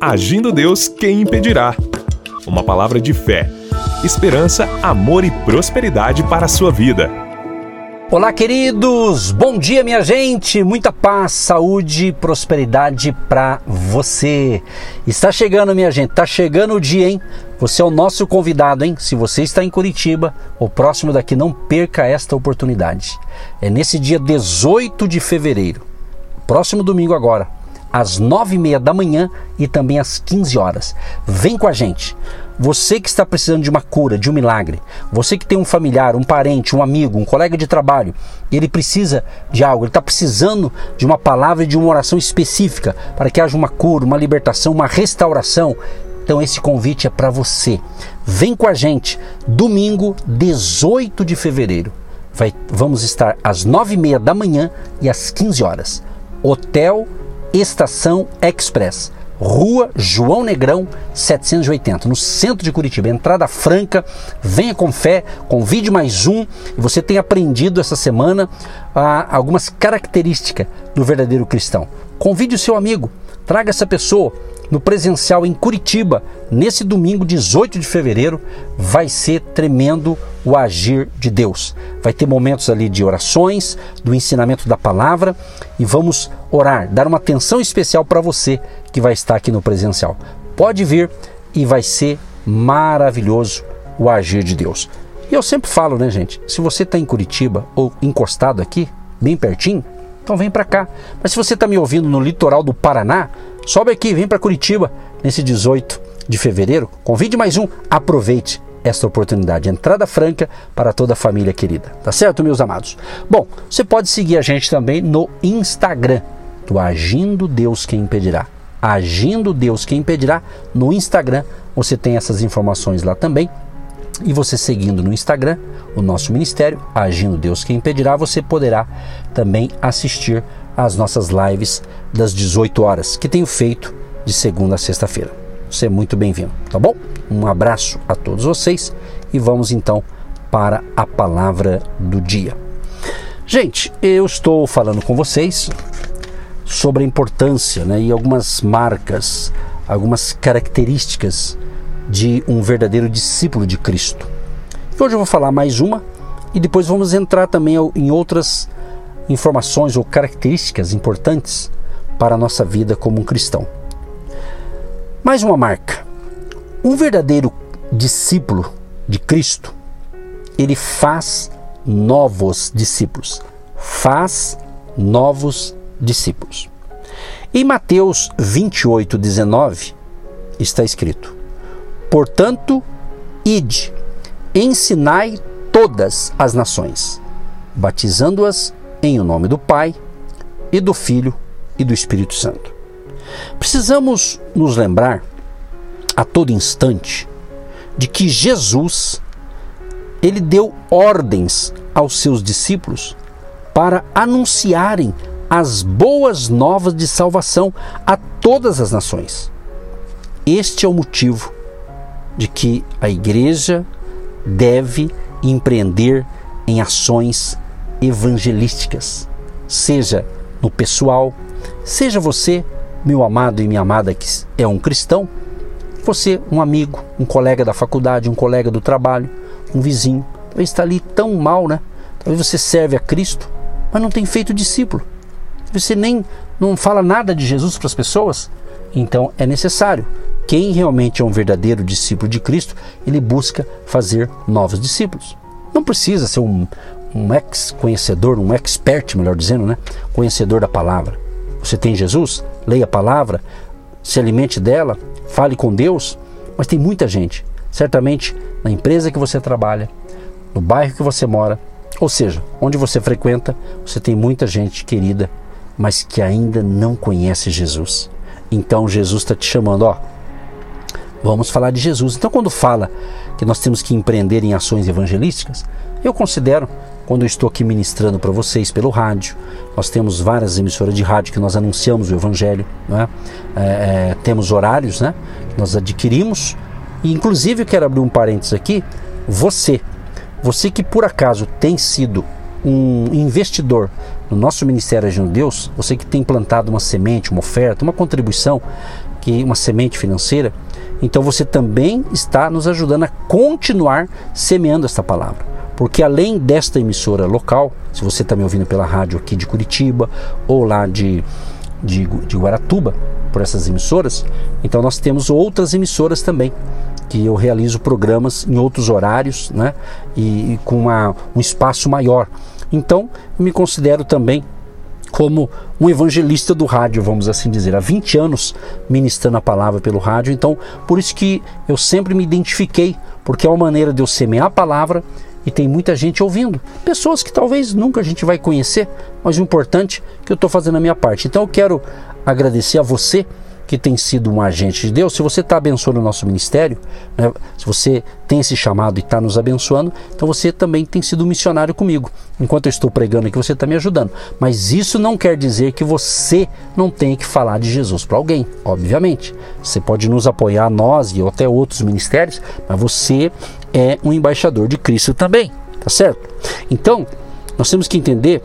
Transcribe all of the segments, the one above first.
Agindo Deus, quem impedirá? Uma palavra de fé, esperança, amor e prosperidade para a sua vida. Olá, queridos! Bom dia, minha gente! Muita paz, saúde e prosperidade para você. Está chegando, minha gente, está chegando o dia, hein? Você é o nosso convidado, hein? Se você está em Curitiba, o próximo daqui, não perca esta oportunidade. É nesse dia 18 de fevereiro, próximo domingo agora, às nove e meia da manhã e também às 15 horas. Vem com a gente. Você que está precisando de uma cura, de um milagre, você que tem um familiar, um parente, um amigo, um colega de trabalho, ele precisa de algo, ele está precisando de uma palavra e de uma oração específica para que haja uma cura, uma libertação, uma restauração. Então esse convite é para você. Vem com a gente, domingo 18 de fevereiro. Vai, vamos estar às nove e meia da manhã e às 15 horas. Hotel Estação Express. Rua João Negrão 780, no centro de Curitiba, entrada franca. Venha com fé, convide mais um você tem aprendido essa semana ah, algumas características do verdadeiro cristão. Convide o seu amigo, traga essa pessoa no presencial em Curitiba, nesse domingo 18 de fevereiro, vai ser tremendo o agir de Deus. Vai ter momentos ali de orações, do ensinamento da palavra e vamos orar, dar uma atenção especial para você que vai estar aqui no presencial. Pode vir e vai ser maravilhoso o agir de Deus. E eu sempre falo, né, gente? Se você está em Curitiba ou encostado aqui, bem pertinho, então vem para cá. Mas se você está me ouvindo no litoral do Paraná, Sobe aqui, vem para Curitiba nesse 18 de fevereiro. Convide mais um, aproveite esta oportunidade. Entrada franca para toda a família querida. Tá certo, meus amados? Bom, você pode seguir a gente também no Instagram do Agindo Deus Quem Impedirá. Agindo Deus Quem Impedirá no Instagram. Você tem essas informações lá também. E você seguindo no Instagram o nosso ministério, Agindo Deus Quem Impedirá, você poderá também assistir às nossas lives das 18 horas, que tenho feito de segunda a sexta-feira. Você é muito bem-vindo, tá bom? Um abraço a todos vocês e vamos então para a palavra do dia. Gente, eu estou falando com vocês sobre a importância né, e algumas marcas, algumas características de um verdadeiro discípulo de Cristo. Hoje eu vou falar mais uma e depois vamos entrar também em outras informações ou características importantes para a nossa vida como um cristão. Mais uma marca. Um verdadeiro discípulo de Cristo, ele faz novos discípulos. Faz novos discípulos. Em Mateus 28, 19, está escrito: Portanto, ide, ensinai todas as nações, batizando-as em o nome do Pai e do Filho e do Espírito Santo. Precisamos nos lembrar a todo instante de que Jesus ele deu ordens aos seus discípulos para anunciarem as boas novas de salvação a todas as nações. Este é o motivo de que a igreja deve empreender em ações evangelísticas, seja no pessoal, seja você, meu amado e minha amada que é um cristão, você, um amigo, um colega da faculdade, um colega do trabalho, um vizinho, talvez está ali tão mal, né? Talvez você serve a Cristo, mas não tem feito discípulo. Você nem não fala nada de Jesus para as pessoas. Então é necessário. Quem realmente é um verdadeiro discípulo de Cristo, ele busca fazer novos discípulos. Não precisa ser um, um ex-conhecedor, um expert, melhor dizendo, né? Conhecedor da palavra. Você tem Jesus? Leia a palavra, se alimente dela, fale com Deus. Mas tem muita gente, certamente na empresa que você trabalha, no bairro que você mora, ou seja, onde você frequenta, você tem muita gente querida, mas que ainda não conhece Jesus. Então Jesus está te chamando, ó. Vamos falar de Jesus. Então, quando fala que nós temos que empreender em ações evangelísticas, eu considero quando eu estou aqui ministrando para vocês pelo rádio. Nós temos várias emissoras de rádio que nós anunciamos o Evangelho, né? é, é, temos horários né? que nós adquirimos. E inclusive eu quero abrir um parênteses aqui. Você, você que por acaso tem sido um investidor no nosso Ministério de Deus, você que tem plantado uma semente, uma oferta, uma contribuição que uma semente financeira, então você também está nos ajudando a continuar semeando esta palavra. Porque além desta emissora local, se você está me ouvindo pela rádio aqui de Curitiba ou lá de, de, de Guaratuba, por essas emissoras, então nós temos outras emissoras também que eu realizo programas em outros horários, né? E, e com uma, um espaço maior. Então, me considero também como um evangelista do rádio, vamos assim dizer. Há 20 anos ministrando a palavra pelo rádio, então por isso que eu sempre me identifiquei, porque é uma maneira de eu semear a palavra e tem muita gente ouvindo. Pessoas que talvez nunca a gente vai conhecer, mas o importante é que eu estou fazendo a minha parte. Então eu quero agradecer a você que tem sido um agente de Deus, se você está abençoando o nosso ministério, né, se você tem esse chamado e está nos abençoando, então você também tem sido um missionário comigo. Enquanto eu estou pregando aqui, você está me ajudando. Mas isso não quer dizer que você não tenha que falar de Jesus para alguém, obviamente. Você pode nos apoiar, nós e até outros ministérios, mas você é um embaixador de Cristo também, tá certo? Então, nós temos que entender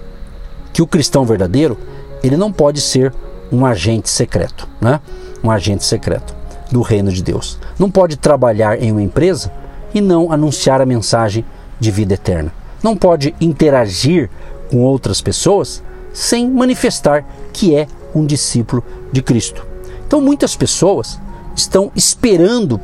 que o cristão verdadeiro, ele não pode ser um agente secreto, né? Um agente secreto do reino de Deus. Não pode trabalhar em uma empresa e não anunciar a mensagem de vida eterna. Não pode interagir com outras pessoas sem manifestar que é um discípulo de Cristo. Então muitas pessoas estão esperando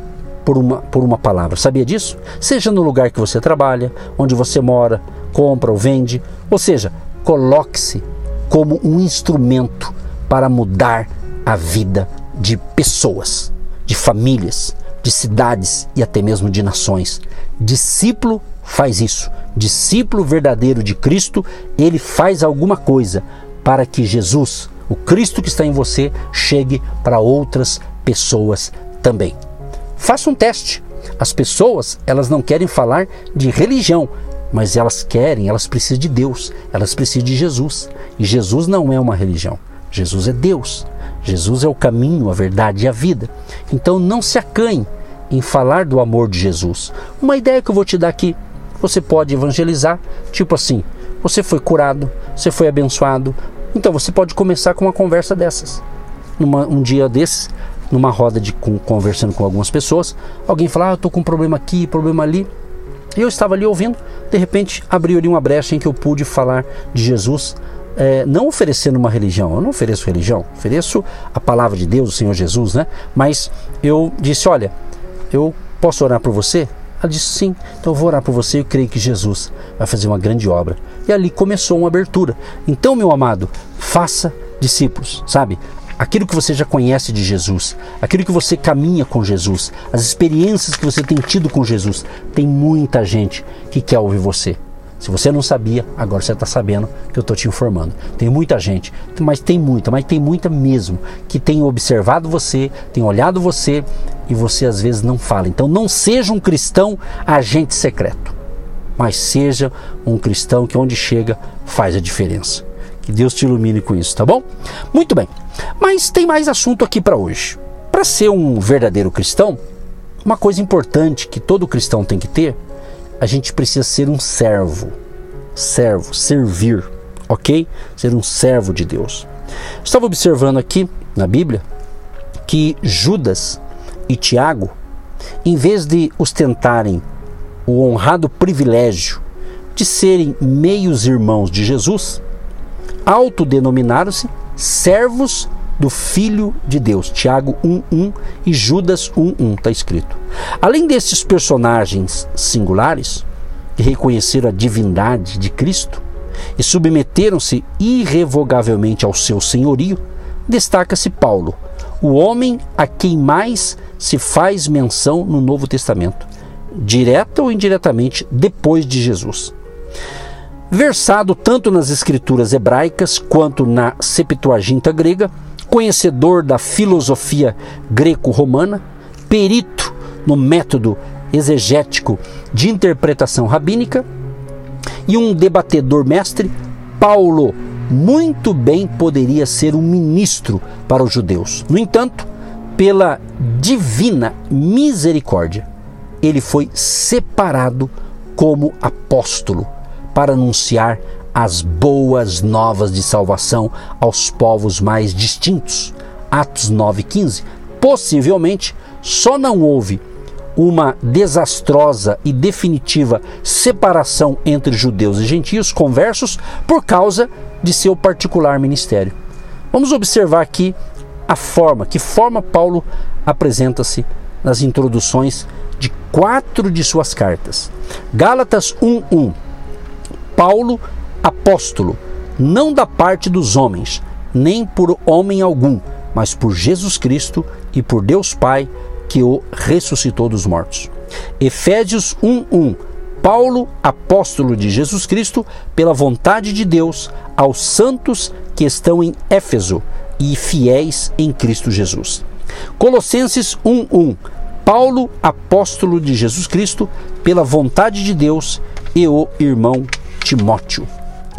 por uma, por uma palavra. Sabia disso? Seja no lugar que você trabalha, onde você mora, compra ou vende, ou seja, coloque-se como um instrumento para mudar a vida de pessoas, de famílias, de cidades e até mesmo de nações. Discípulo faz isso. Discípulo verdadeiro de Cristo, ele faz alguma coisa para que Jesus, o Cristo que está em você, chegue para outras pessoas também. Faça um teste. As pessoas, elas não querem falar de religião, mas elas querem, elas precisam de Deus, elas precisam de Jesus. E Jesus não é uma religião. Jesus é Deus. Jesus é o caminho, a verdade e a vida. Então não se acanhe em falar do amor de Jesus. Uma ideia que eu vou te dar aqui, você pode evangelizar, tipo assim, você foi curado, você foi abençoado, então você pode começar com uma conversa dessas. Numa, um dia desses, numa roda de com, conversando com algumas pessoas, alguém fala, ah, eu estou com um problema aqui, problema ali. E eu estava ali ouvindo, de repente abriu ali uma brecha em que eu pude falar de Jesus é, não oferecendo uma religião, eu não ofereço religião, ofereço a palavra de Deus, o Senhor Jesus, né? Mas eu disse: Olha, eu posso orar por você? Ela disse sim, então eu vou orar por você e creio que Jesus vai fazer uma grande obra. E ali começou uma abertura. Então, meu amado, faça discípulos, sabe? Aquilo que você já conhece de Jesus, aquilo que você caminha com Jesus, as experiências que você tem tido com Jesus, tem muita gente que quer ouvir você. Se você não sabia, agora você está sabendo que eu estou te informando. Tem muita gente, mas tem muita, mas tem muita mesmo, que tem observado você, tem olhado você e você às vezes não fala. Então não seja um cristão agente secreto, mas seja um cristão que onde chega faz a diferença. Que Deus te ilumine com isso, tá bom? Muito bem, mas tem mais assunto aqui para hoje. Para ser um verdadeiro cristão, uma coisa importante que todo cristão tem que ter a gente precisa ser um servo. Servo, servir, ok? Ser um servo de Deus. Estava observando aqui na Bíblia que Judas e Tiago, em vez de ostentarem o honrado privilégio de serem meios irmãos de Jesus, autodenominaram-se servos do Filho de Deus. Tiago 1:1 e Judas 1:1 está escrito. Além desses personagens singulares que reconheceram a divindade de Cristo e submeteram-se irrevogavelmente ao seu senhorio, destaca-se Paulo, o homem a quem mais se faz menção no Novo Testamento, direta ou indiretamente depois de Jesus. Versado tanto nas escrituras hebraicas quanto na Septuaginta grega, conhecedor da filosofia greco-romana, perito no método exegético de interpretação rabínica e um debatedor mestre, Paulo muito bem poderia ser um ministro para os judeus. No entanto, pela divina misericórdia, ele foi separado como apóstolo para anunciar as boas novas de salvação aos povos mais distintos. Atos 9,15. possivelmente só não houve uma desastrosa e definitiva separação entre judeus e gentios conversos por causa de seu particular ministério. Vamos observar aqui a forma, que forma Paulo apresenta-se nas introduções de quatro de suas cartas. Gálatas 1:1. Paulo, apóstolo, não da parte dos homens, nem por homem algum, mas por Jesus Cristo e por Deus Pai, que o ressuscitou dos mortos. Efésios 1:1. Paulo, apóstolo de Jesus Cristo, pela vontade de Deus, aos santos que estão em Éfeso e fiéis em Cristo Jesus. Colossenses 1:1. Paulo, apóstolo de Jesus Cristo, pela vontade de Deus, e o irmão Timóteo.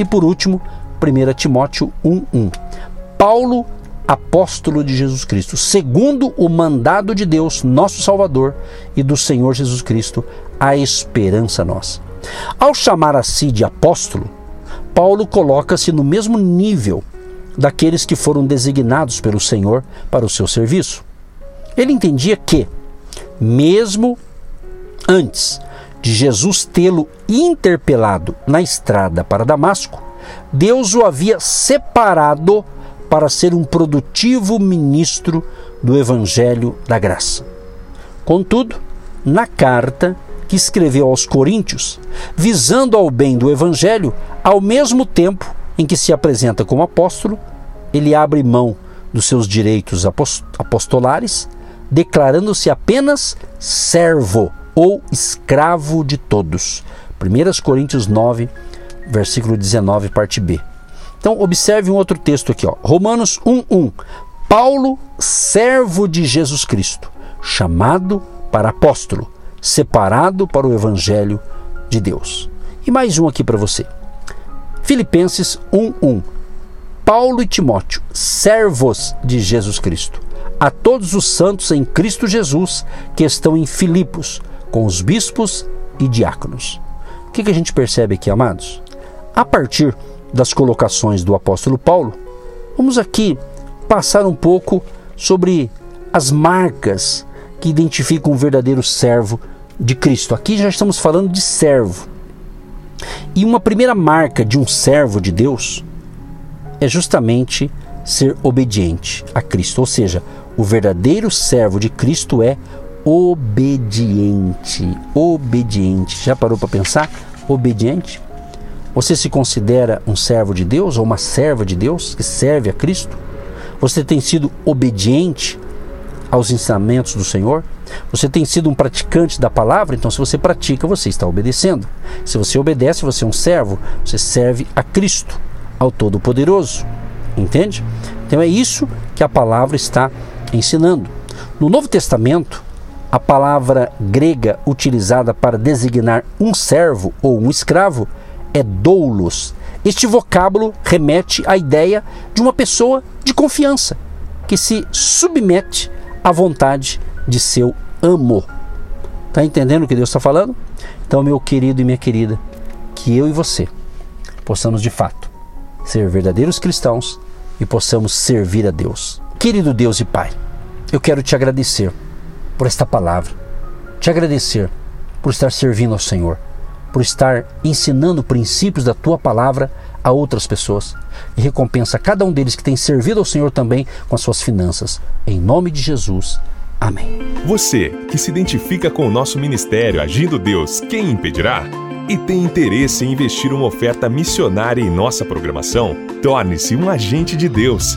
E por último, 1 Timóteo 1:1. Paulo, apóstolo de Jesus Cristo, segundo o mandado de Deus, nosso Salvador, e do Senhor Jesus Cristo, a esperança nossa. Ao chamar a si de apóstolo, Paulo coloca-se no mesmo nível daqueles que foram designados pelo Senhor para o seu serviço. Ele entendia que, mesmo antes de Jesus tê-lo interpelado na estrada para Damasco, Deus o havia separado para ser um produtivo ministro do Evangelho da Graça. Contudo, na carta que escreveu aos Coríntios, visando ao bem do Evangelho, ao mesmo tempo em que se apresenta como apóstolo, ele abre mão dos seus direitos apostolares, declarando-se apenas servo ou escravo de todos. 1 Coríntios 9, versículo 19, parte B. Então, observe um outro texto aqui, ó. Romanos 1:1. Paulo, servo de Jesus Cristo, chamado para apóstolo, separado para o evangelho de Deus. E mais um aqui para você. Filipenses 1:1. Paulo e Timóteo, servos de Jesus Cristo, a todos os santos em Cristo Jesus que estão em Filipos, com os bispos e diáconos. O que, que a gente percebe aqui, amados? A partir das colocações do apóstolo Paulo, vamos aqui passar um pouco sobre as marcas que identificam um verdadeiro servo de Cristo. Aqui já estamos falando de servo. E uma primeira marca de um servo de Deus é justamente ser obediente a Cristo. Ou seja, o verdadeiro servo de Cristo é obediente. Obediente. Já parou para pensar? Obediente? Você se considera um servo de Deus ou uma serva de Deus que serve a Cristo? Você tem sido obediente aos ensinamentos do Senhor? Você tem sido um praticante da palavra? Então, se você pratica, você está obedecendo. Se você obedece, você é um servo. Você serve a Cristo, ao Todo-Poderoso. Entende? Então, é isso que a palavra está ensinando. No Novo Testamento, a palavra grega utilizada para designar um servo ou um escravo é doulos. Este vocábulo remete à ideia de uma pessoa de confiança que se submete à vontade de seu amo. Está entendendo o que Deus está falando? Então, meu querido e minha querida, que eu e você possamos de fato ser verdadeiros cristãos e possamos servir a Deus. Querido Deus e Pai, eu quero te agradecer por esta palavra, te agradecer por estar servindo ao Senhor por estar ensinando princípios da tua palavra a outras pessoas. E recompensa cada um deles que tem servido ao Senhor também com as suas finanças. Em nome de Jesus. Amém. Você que se identifica com o nosso ministério Agindo Deus, quem impedirá? E tem interesse em investir uma oferta missionária em nossa programação? Torne-se um agente de Deus